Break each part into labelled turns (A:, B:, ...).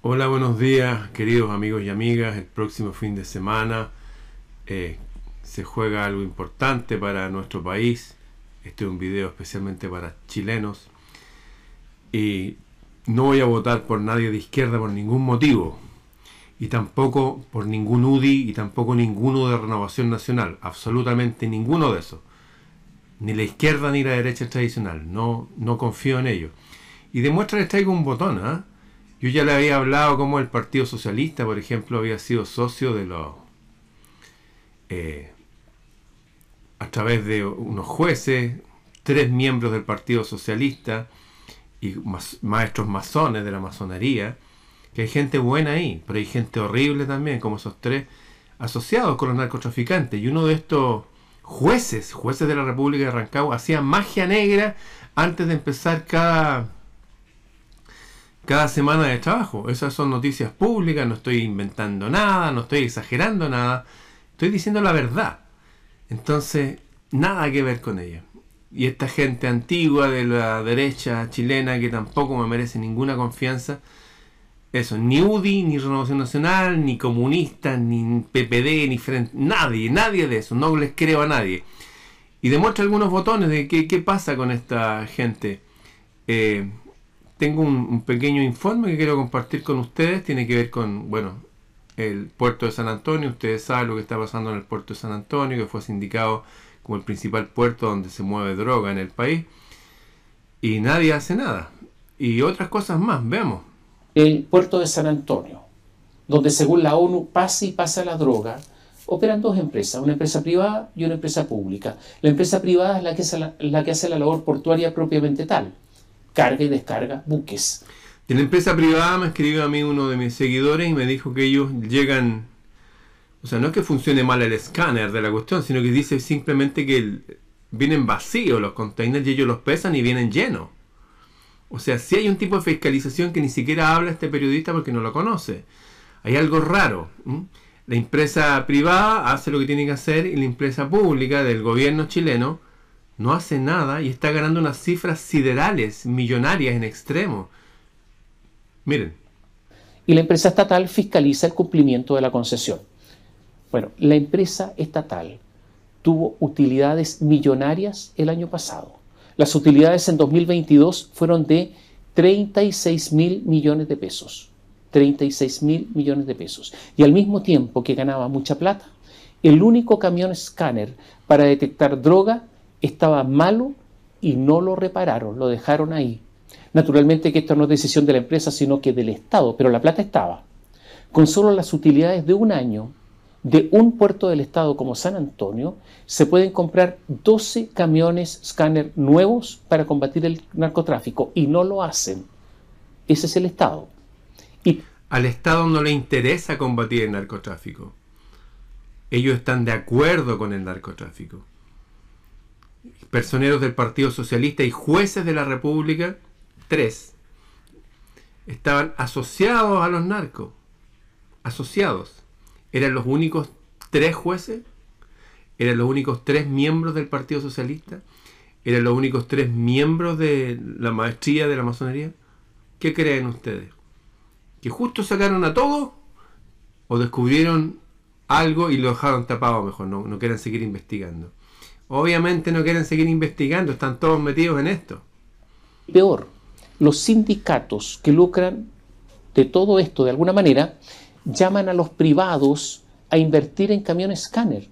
A: Hola, buenos días, queridos amigos y amigas. El próximo fin de semana eh, se juega algo importante para nuestro país. Este es un video especialmente para chilenos. Y no voy a votar por nadie de izquierda por ningún motivo. Y tampoco por ningún UDI y tampoco ninguno de Renovación Nacional. Absolutamente ninguno de esos. Ni la izquierda ni la derecha tradicional. No, no confío en ellos. Y demuestra les traigo un botón. ¿ah? Yo ya le había hablado como el Partido Socialista, por ejemplo, había sido socio de los... Eh, a través de unos jueces, tres miembros del Partido Socialista y maestros masones de la masonería, que hay gente buena ahí, pero hay gente horrible también, como esos tres asociados con los narcotraficantes. Y uno de estos jueces, jueces de la República de Rancagua, hacía magia negra antes de empezar cada, cada semana de trabajo. Esas son noticias públicas, no estoy inventando nada, no estoy exagerando nada, estoy diciendo la verdad. Entonces, nada que ver con ella. Y esta gente antigua de la derecha chilena que tampoco me merece ninguna confianza, eso, ni UDI, ni Renovación Nacional, ni comunista, ni PPD, ni Frente, nadie, nadie de eso, no les creo a nadie. Y demuestra algunos botones de qué, qué pasa con esta gente. Eh, tengo un, pequeño informe que quiero compartir con ustedes, tiene que ver con, bueno, el puerto de San Antonio, ustedes saben lo que está pasando en el puerto de San Antonio, que fue sindicado como el principal puerto donde se mueve droga en el país, y nadie hace nada. Y otras cosas más, veamos.
B: El puerto de San Antonio, donde según la ONU pasa y pasa la droga, operan dos empresas, una empresa privada y una empresa pública. La empresa privada es la que la, que hace la labor portuaria propiamente tal, carga y descarga buques.
A: De la empresa privada me escribió a mí uno de mis seguidores y me dijo que ellos llegan, o sea, no es que funcione mal el escáner de la cuestión, sino que dice simplemente que vienen vacíos los containers y ellos los pesan y vienen llenos. O sea, si hay un tipo de fiscalización que ni siquiera habla este periodista porque no lo conoce. Hay algo raro. La empresa privada hace lo que tiene que hacer y la empresa pública del gobierno chileno no hace nada y está ganando unas cifras siderales, millonarias en extremo. Miren.
B: Y la empresa estatal fiscaliza el cumplimiento de la concesión. Bueno, la empresa estatal tuvo utilidades millonarias el año pasado. Las utilidades en 2022 fueron de 36 mil millones de pesos. 36 mil millones de pesos. Y al mismo tiempo que ganaba mucha plata, el único camión escáner para detectar droga estaba malo y no lo repararon, lo dejaron ahí. Naturalmente que esto no es decisión de la empresa, sino que del Estado, pero la plata estaba. Con solo las utilidades de un año de un puerto del Estado como San Antonio, se pueden comprar 12 camiones escáner nuevos para combatir el narcotráfico y no lo hacen. Ese es el Estado.
A: Y al Estado no le interesa combatir el narcotráfico. Ellos están de acuerdo con el narcotráfico. Personeros del Partido Socialista y jueces de la República, tres, estaban asociados a los narcos. Asociados. Eran los únicos tres jueces. Eran los únicos tres miembros del Partido Socialista. Eran los únicos tres miembros de la maestría de la masonería. ¿Qué creen ustedes? que justo sacaron a todos o descubrieron algo y lo dejaron tapado mejor, no, no quieren seguir investigando. Obviamente no quieren seguir investigando, están todos metidos en esto.
B: Peor, los sindicatos que lucran de todo esto de alguna manera llaman a los privados a invertir en camiones escáner.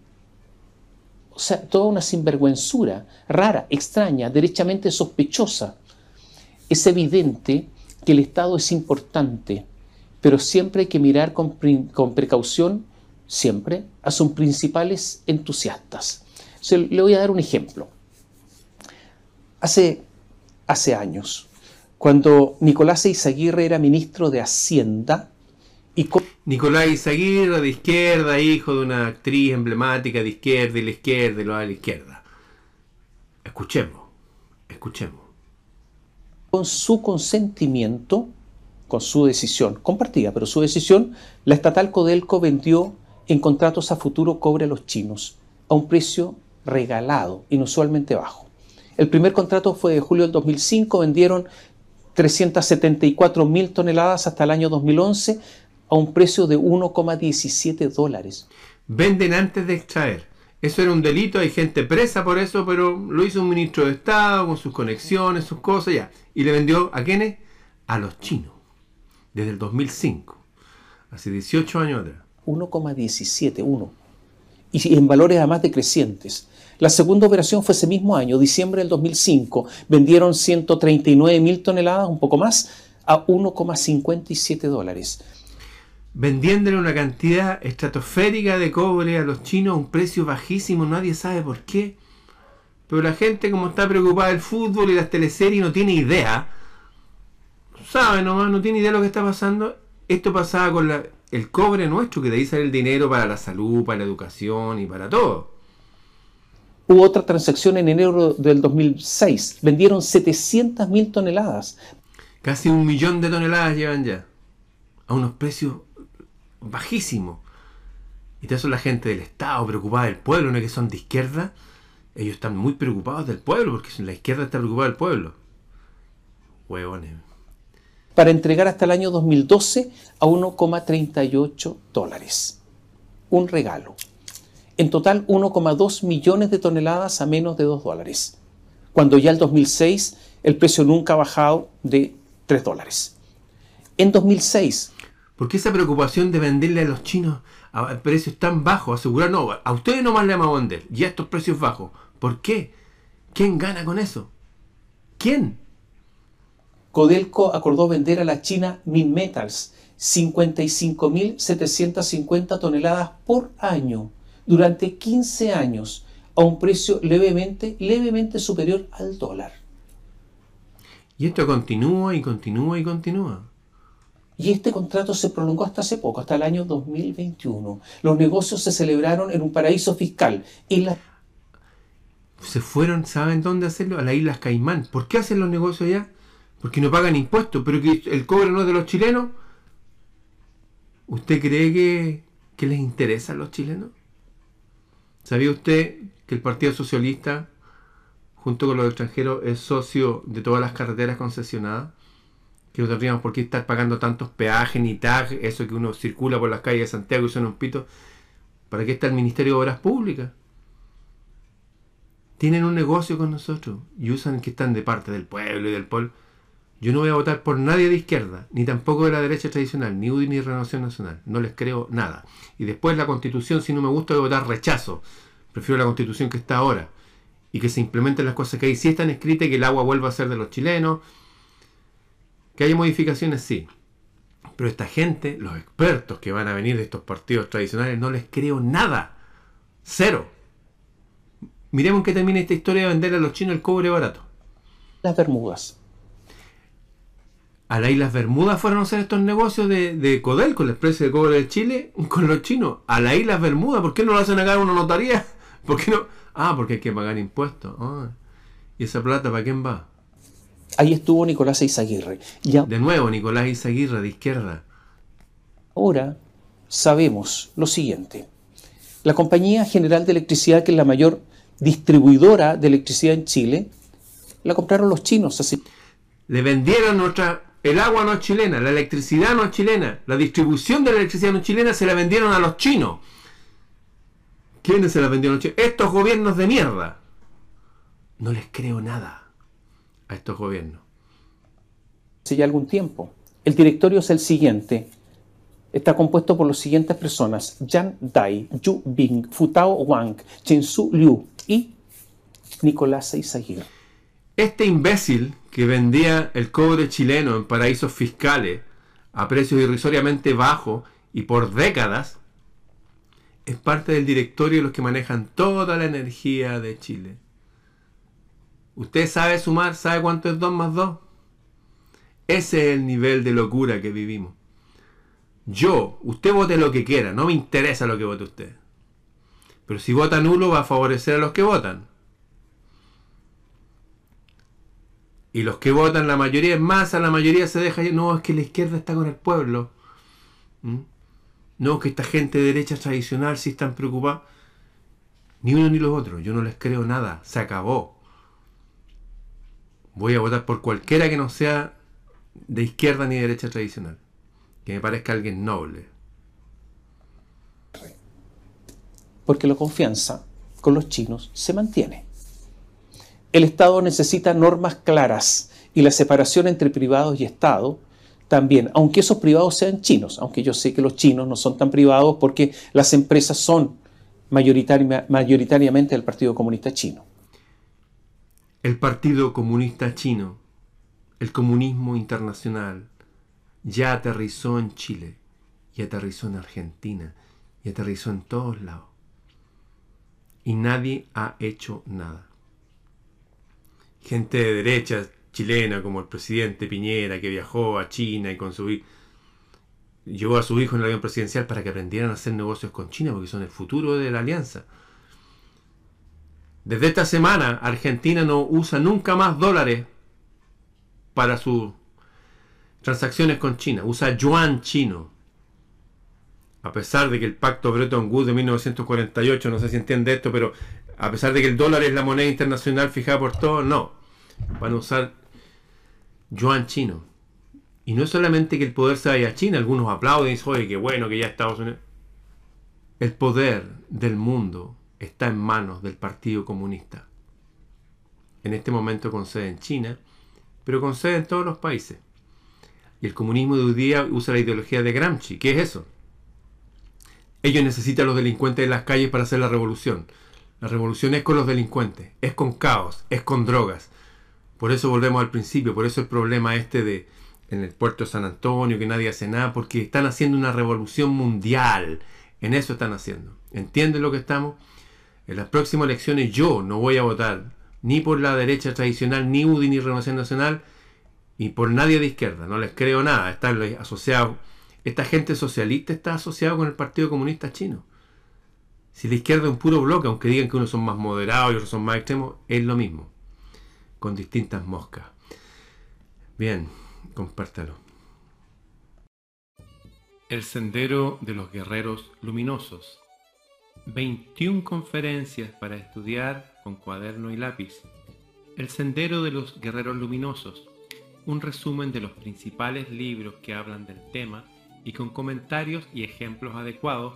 B: O sea, toda una sinvergüenzura rara, extraña, derechamente sospechosa. Es evidente que el Estado es importante, pero siempre hay que mirar con, con precaución, siempre, a sus principales entusiastas. Se, le voy a dar un ejemplo. Hace, hace años, cuando Nicolás Eizaguirre era ministro de Hacienda,
A: y Nicolás Izaguirre, de izquierda, hijo de una actriz emblemática de izquierda y la izquierda y lo de la izquierda. Escuchemos, escuchemos.
B: Con su consentimiento, con su decisión, compartida, pero su decisión, la estatal Codelco vendió en contratos a futuro cobre a los chinos a un precio regalado, inusualmente bajo. El primer contrato fue de julio del 2005, vendieron 374 mil toneladas hasta el año 2011 a un precio de 1,17 dólares.
A: Venden antes de extraer. Eso era un delito, hay gente presa por eso, pero lo hizo un ministro de Estado con sus conexiones, sus cosas, ya. Y le vendió a quiénes? A los chinos. Desde el 2005. Hace 18 años atrás.
B: 1,17, 1. Y en valores además decrecientes. La segunda operación fue ese mismo año, diciembre del 2005. Vendieron 139 mil toneladas, un poco más, a 1,57 dólares.
A: Vendiéndole una cantidad estratosférica de cobre a los chinos a un precio bajísimo, nadie sabe por qué. Pero la gente, como está preocupada del fútbol y las teleseries, no tiene idea. Sabe nomás, no tiene idea de lo que está pasando. Esto pasaba con el cobre nuestro, que de ahí sale el dinero para la salud, para la educación y para todo.
B: Hubo otra transacción en enero del 2006. Vendieron 700 mil toneladas.
A: Casi un millón de toneladas llevan ya. A unos precios bajísimos. Y eso la gente del Estado preocupada del pueblo, no que son de izquierda. Ellos están muy preocupados del pueblo, porque la izquierda está preocupada del pueblo. Huevones.
B: Para entregar hasta el año 2012 a 1,38 dólares. Un regalo en total 1,2 millones de toneladas a menos de 2 dólares, cuando ya el 2006 el precio nunca ha bajado de 3 dólares. En 2006...
A: ¿Por qué esa preocupación de venderle a los chinos a precios tan bajos? Asegurar, no, a ustedes nomás le vamos a vender y a estos precios bajos. ¿Por qué? ¿Quién gana con eso? ¿Quién?
B: Codelco acordó vender a la China Minmetals 55.750 toneladas por año durante 15 años a un precio levemente, levemente superior al dólar.
A: Y esto continúa y continúa y continúa.
B: Y este contrato se prolongó hasta hace poco, hasta el año 2021. Los negocios se celebraron en un paraíso fiscal. Y la...
A: Se fueron, ¿saben dónde hacerlo? A las Islas Caimán. ¿Por qué hacen los negocios allá? Porque no pagan impuestos, pero que el cobre no es de los chilenos. ¿Usted cree que, que les interesa a los chilenos? ¿Sabía usted que el Partido Socialista, junto con los extranjeros, es socio de todas las carreteras concesionadas? Que no tendríamos por qué estar pagando tantos peajes ni tag, eso que uno circula por las calles de Santiago y suena un pito. ¿Para qué está el Ministerio de Obras Públicas? Tienen un negocio con nosotros y usan que están de parte del pueblo y del pueblo. Yo no voy a votar por nadie de izquierda, ni tampoco de la derecha tradicional, ni UDI ni Renovación Nacional. No les creo nada. Y después la constitución, si no me gusta, voy a votar rechazo. Prefiero la constitución que está ahora. Y que se implementen las cosas que hay. Si están escritas, que el agua vuelva a ser de los chilenos. Que haya modificaciones, sí. Pero esta gente, los expertos que van a venir de estos partidos tradicionales, no les creo nada. Cero. Miremos qué termina esta historia de vender a los chinos el cobre barato.
B: Las Bermudas
A: a las Islas Bermudas fueron a hacer estos negocios de, de Codel con la empresa de cobre de Chile con los chinos. A las Islas Bermudas, ¿por qué no lo hacen acá en una notaría? ¿Por qué no? Ah, porque hay que pagar impuestos. Ah. ¿Y esa plata para quién va?
B: Ahí estuvo Nicolás Izaguirre.
A: Ya. De nuevo, Nicolás Izaguirre de izquierda.
B: Ahora sabemos lo siguiente. La Compañía General de Electricidad, que es la mayor distribuidora de electricidad en Chile, la compraron los chinos. Así.
A: Le vendieron nuestra el agua no es chilena, la electricidad no es chilena, la distribución de la electricidad no es chilena se la vendieron a los chinos. ¿Quiénes se la vendieron a los chinos? Estos gobiernos de mierda. No les creo nada a estos gobiernos.
B: Hace ya algún tiempo. El directorio es el siguiente. Está compuesto por las siguientes personas: Yan Dai, Yu Bing, Futao Wang, Su Liu y Nicolás Izaguirre.
A: Este imbécil que vendía el cobre chileno en paraísos fiscales a precios irrisoriamente bajos y por décadas, es parte del directorio de los que manejan toda la energía de Chile. ¿Usted sabe sumar? ¿Sabe cuánto es 2 más 2? Ese es el nivel de locura que vivimos. Yo, usted vote lo que quiera, no me interesa lo que vote usted. Pero si vota nulo va a favorecer a los que votan. Y los que votan, la mayoría es masa, la mayoría se deja. No, es que la izquierda está con el pueblo. ¿Mm? No, que esta gente de derecha tradicional sí están preocupados. Ni uno ni los otros. Yo no les creo nada. Se acabó. Voy a votar por cualquiera que no sea de izquierda ni derecha tradicional. Que me parezca alguien noble.
B: Porque la confianza con los chinos se mantiene. El Estado necesita normas claras y la separación entre privados y Estado también, aunque esos privados sean chinos, aunque yo sé que los chinos no son tan privados porque las empresas son mayoritariamente del Partido Comunista Chino.
A: El Partido Comunista Chino, el comunismo internacional, ya aterrizó en Chile y aterrizó en Argentina y aterrizó en todos lados. Y nadie ha hecho nada. Gente de derecha chilena como el presidente Piñera que viajó a China y con su llevó a su hijo en el avión presidencial para que aprendieran a hacer negocios con China porque son el futuro de la alianza. Desde esta semana Argentina no usa nunca más dólares para sus transacciones con China, usa yuan chino. A pesar de que el pacto Bretton Woods de 1948, no sé si entiende esto, pero a pesar de que el dólar es la moneda internacional fijada por todos, no. Van a usar yuan chino. Y no es solamente que el poder se vaya a China, algunos aplauden y dicen, oye, qué bueno que ya Estados Unidos. El poder del mundo está en manos del Partido Comunista. En este momento con sede en China, pero con sede en todos los países. Y el comunismo de hoy día usa la ideología de Gramsci. ¿Qué es eso? Ellos necesitan a los delincuentes en las calles para hacer la revolución. La revolución es con los delincuentes, es con caos, es con drogas. Por eso volvemos al principio, por eso el problema este de en el puerto de San Antonio, que nadie hace nada, porque están haciendo una revolución mundial. En eso están haciendo. ¿Entienden lo que estamos? En las próximas elecciones yo no voy a votar ni por la derecha tradicional, ni UDI, ni Renovación Nacional, y por nadie de izquierda. No les creo nada. Están asociados. Esta gente socialista está asociada con el Partido Comunista Chino. Si la izquierda es un puro bloque, aunque digan que unos son más moderados y otros son más extremos, es lo mismo con distintas moscas. Bien, compártalo. El Sendero de los Guerreros Luminosos. 21 conferencias para estudiar con cuaderno y lápiz. El Sendero de los Guerreros Luminosos. Un resumen de los principales libros que hablan del tema y con comentarios y ejemplos adecuados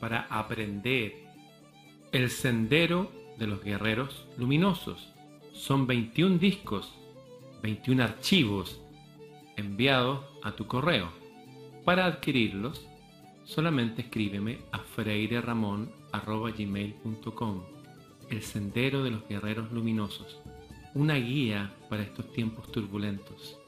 A: para aprender. El Sendero de los Guerreros Luminosos son 21 discos, 21 archivos enviados a tu correo. Para adquirirlos, solamente escríbeme a freireramon.gmail.com El Sendero de los Guerreros Luminosos, una guía para estos tiempos turbulentos.